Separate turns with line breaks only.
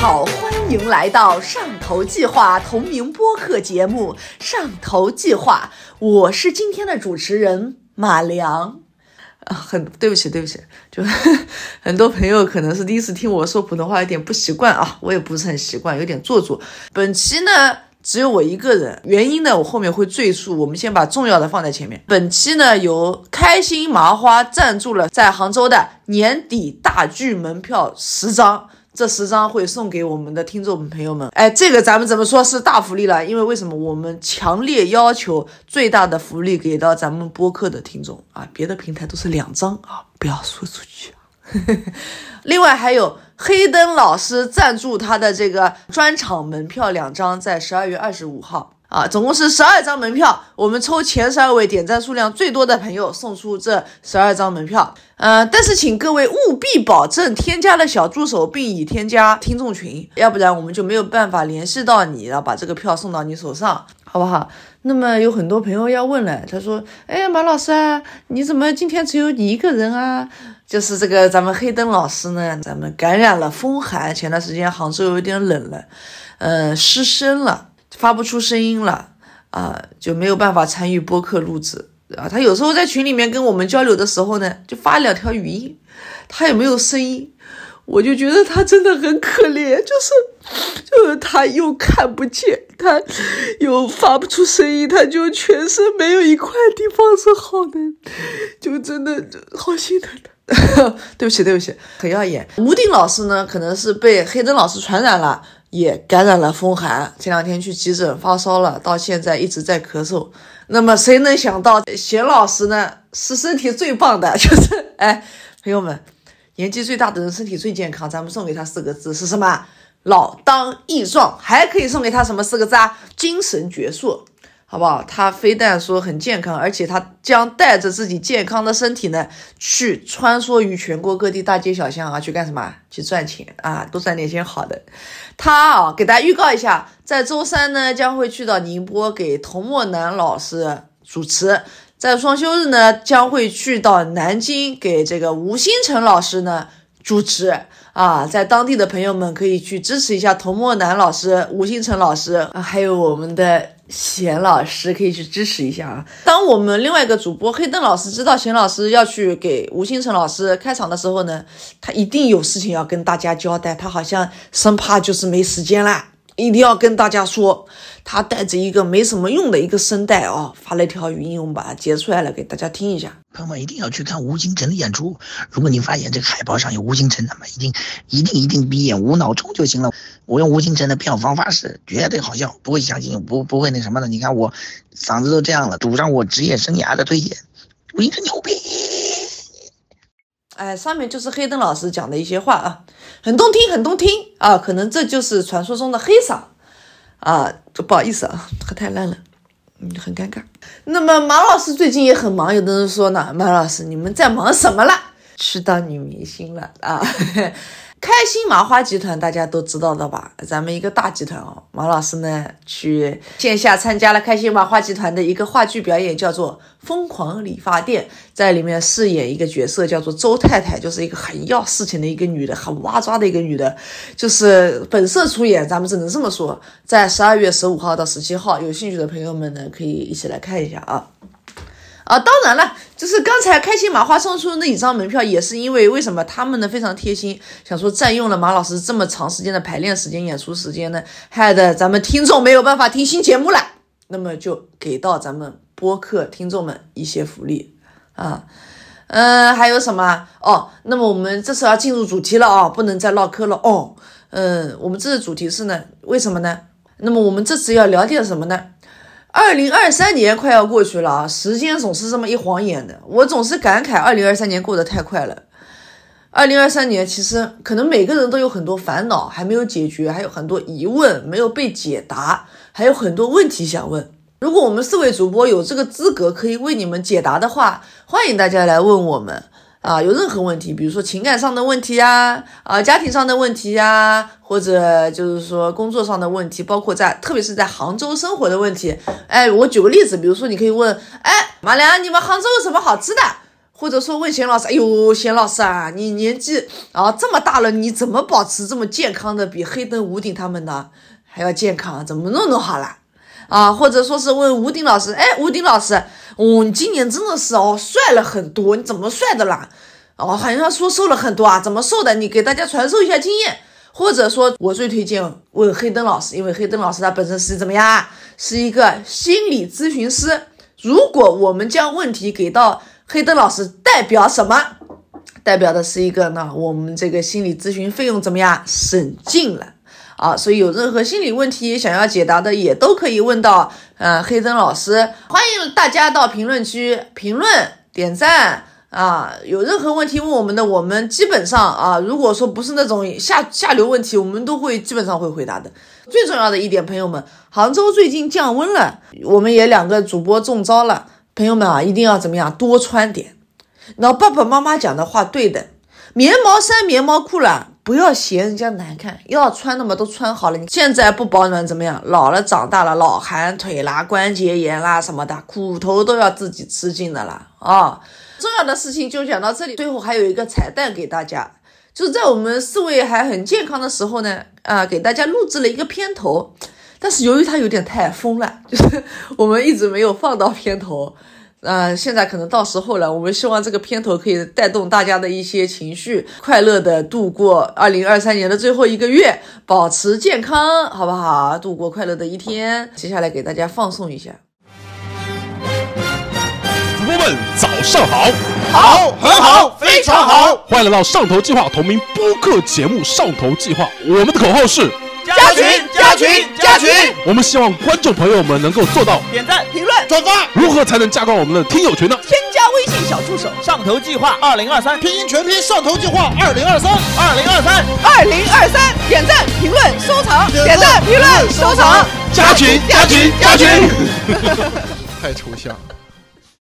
好，欢迎来到上头计划同名播客节目《上头计划》，我是今天的主持人马良。啊，很对不起，对不起，就 很多朋友可能是第一次听我说普通话，有点不习惯啊，我也不是很习惯，有点做作。本期呢只有我一个人，原因呢我后面会赘述，我们先把重要的放在前面。本期呢由开心麻花赞助了在杭州的年底大剧门票十张。这十张会送给我们的听众朋友们，哎，这个咱们怎么说是大福利了？因为为什么我们强烈要求最大的福利给到咱们播客的听众啊？别的平台都是两张啊，不要说出去。另外还有黑灯老师赞助他的这个专场门票两张，在十二月二十五号。啊，总共是十二张门票，我们抽前十二位点赞数量最多的朋友送出这十二张门票。呃，但是请各位务必保证添加了小助手，并已添加听众群，要不然我们就没有办法联系到你，然后把这个票送到你手上，好不好？那么有很多朋友要问了，他说：“哎，马老师啊，你怎么今天只有你一个人啊？”就是这个咱们黑灯老师呢，咱们感染了风寒，前段时间杭州有点冷了，呃，失声了。发不出声音了啊，就没有办法参与播客录制啊。他有时候在群里面跟我们交流的时候呢，就发两条语音，他也没有声音，我就觉得他真的很可怜，就是就是他又看不见，他又发不出声音，他就全身没有一块地方是好的，就真的好心疼他。对不起，对不起，很耀眼。吴定老师呢，可能是被黑灯老师传染了。也感染了风寒，前两天去急诊发烧了，到现在一直在咳嗽。那么谁能想到贤老师呢？是身体最棒的，就是哎，朋友们，年纪最大的人身体最健康，咱们送给他四个字是什么？老当益壮。还可以送给他什么四个字啊？精神矍铄。好不好？他非但说很健康，而且他将带着自己健康的身体呢，去穿梭于全国各地大街小巷啊，去干什么？去赚钱啊，多赚点钱好的。他啊，给大家预告一下，在周三呢，将会去到宁波给童墨南老师主持；在双休日呢，将会去到南京给这个吴星辰老师呢主持。啊，在当地的朋友们可以去支持一下童墨南老师、吴星辰老师，还有我们的。贤老师可以去支持一下啊！当我们另外一个主播黑灯老师知道贤老师要去给吴星辰老师开场的时候呢，他一定有事情要跟大家交代，他好像生怕就是没时间啦。一定要跟大家说，他带着一个没什么用的一个声带哦，发了一条语音，我们把它截出来了，给大家听一下。
朋友们一定要去看吴星辰的演出。如果你发现这个海报上有吴星辰，那么一定一定一定闭眼无脑冲就行了。我用吴星辰的票房发誓，绝对好笑，不会相信，不不会那什么的。你看我嗓子都这样了，赌上我职业生涯的推荐，吴星辰牛逼！
哎，上面就是黑灯老师讲的一些话啊，很动听，很动听啊，可能这就是传说中的黑嗓啊，不好意思啊，喝太烂了，嗯，很尴尬。那么马老师最近也很忙，有的人说呢，马老师你们在忙什么了？去当女明星了啊。开心麻花集团大家都知道的吧？咱们一个大集团哦。马老师呢去线下参加了开心麻花集团的一个话剧表演，叫做《疯狂理发店》，在里面饰演一个角色叫做周太太，就是一个很要事情的一个女的，很哇抓的一个女的，就是本色出演。咱们只能这么说，在十二月十五号到十七号，有兴趣的朋友们呢可以一起来看一下啊。啊，当然了，就是刚才开心麻花送出那几张门票，也是因为为什么他们呢非常贴心，想说占用了马老师这么长时间的排练时间、演出时间呢，害得咱们听众没有办法听新节目了，那么就给到咱们播客听众们一些福利啊，嗯，还有什么哦？那么我们这次要进入主题了哦，不能再唠嗑了哦。嗯，我们这次主题是呢，为什么呢？那么我们这次要聊点什么呢？二零二三年快要过去了啊，时间总是这么一晃眼的，我总是感慨二零二三年过得太快了。二零二三年其实可能每个人都有很多烦恼还没有解决，还有很多疑问没有被解答，还有很多问题想问。如果我们四位主播有这个资格可以为你们解答的话，欢迎大家来问我们。啊，有任何问题，比如说情感上的问题呀，啊，家庭上的问题呀，或者就是说工作上的问题，包括在特别是在杭州生活的问题。哎，我举个例子，比如说你可以问，哎，马良，你们杭州有什么好吃的？或者说问贤老师，哎呦，贤老师啊，你年纪啊这么大了，你怎么保持这么健康的，比黑灯吴鼎他们呢还要健康？怎么弄弄好了？啊，或者说是问吴鼎老师，哎，吴鼎老师，哦，今年真的是哦帅了很多，你怎么帅的啦？哦，好像说瘦了很多啊，怎么瘦的？你给大家传授一下经验。或者说，我最推荐问黑灯老师，因为黑灯老师他本身是怎么样，是一个心理咨询师。如果我们将问题给到黑灯老师，代表什么？代表的是一个呢，我们这个心理咨询费用怎么样省尽了啊？所以有任何心理问题想要解答的，也都可以问到呃黑灯老师。欢迎大家到评论区评论点赞啊！有任何问题问我们的，我们基本上啊，如果说不是那种下下流问题，我们都会基本上会回答的。最重要的一点，朋友们，杭州最近降温了，我们也两个主播中招了。朋友们啊，一定要怎么样，多穿点。然后爸爸妈妈讲的话对的，棉毛衫、棉毛裤了，不要嫌人家难看，要穿的嘛都穿好了。你现在不保暖怎么样？老了长大了，老寒腿啦、关节炎啦什么的，苦头都要自己吃尽的啦啊！重要的事情就讲到这里，最后还有一个彩蛋给大家。就是在我们四位还很健康的时候呢，啊，给大家录制了一个片头，但是由于它有点太疯了，就是我们一直没有放到片头，啊，现在可能到时候了。我们希望这个片头可以带动大家的一些情绪，快乐的度过二零二三年的最后一个月，保持健康，好不好？度过快乐的一天。接下来给大家放送一下。
主播们早上好，
好，很好，非常好。
欢迎来到上头计划同名播客节目《上头计划》，我们的口号是
加群，加群，加群。
我们希望观众朋友们能够做到
点赞、评论、转发。
如何才能加到我们的听友群呢？
添加微信小助手“
上头计划二零二三”，拼音全拼“上头计划二零二三”，
二零二三，二零二三。点赞、评论、收藏。点赞、评论、收藏。
加群，加群，加群。
太抽象。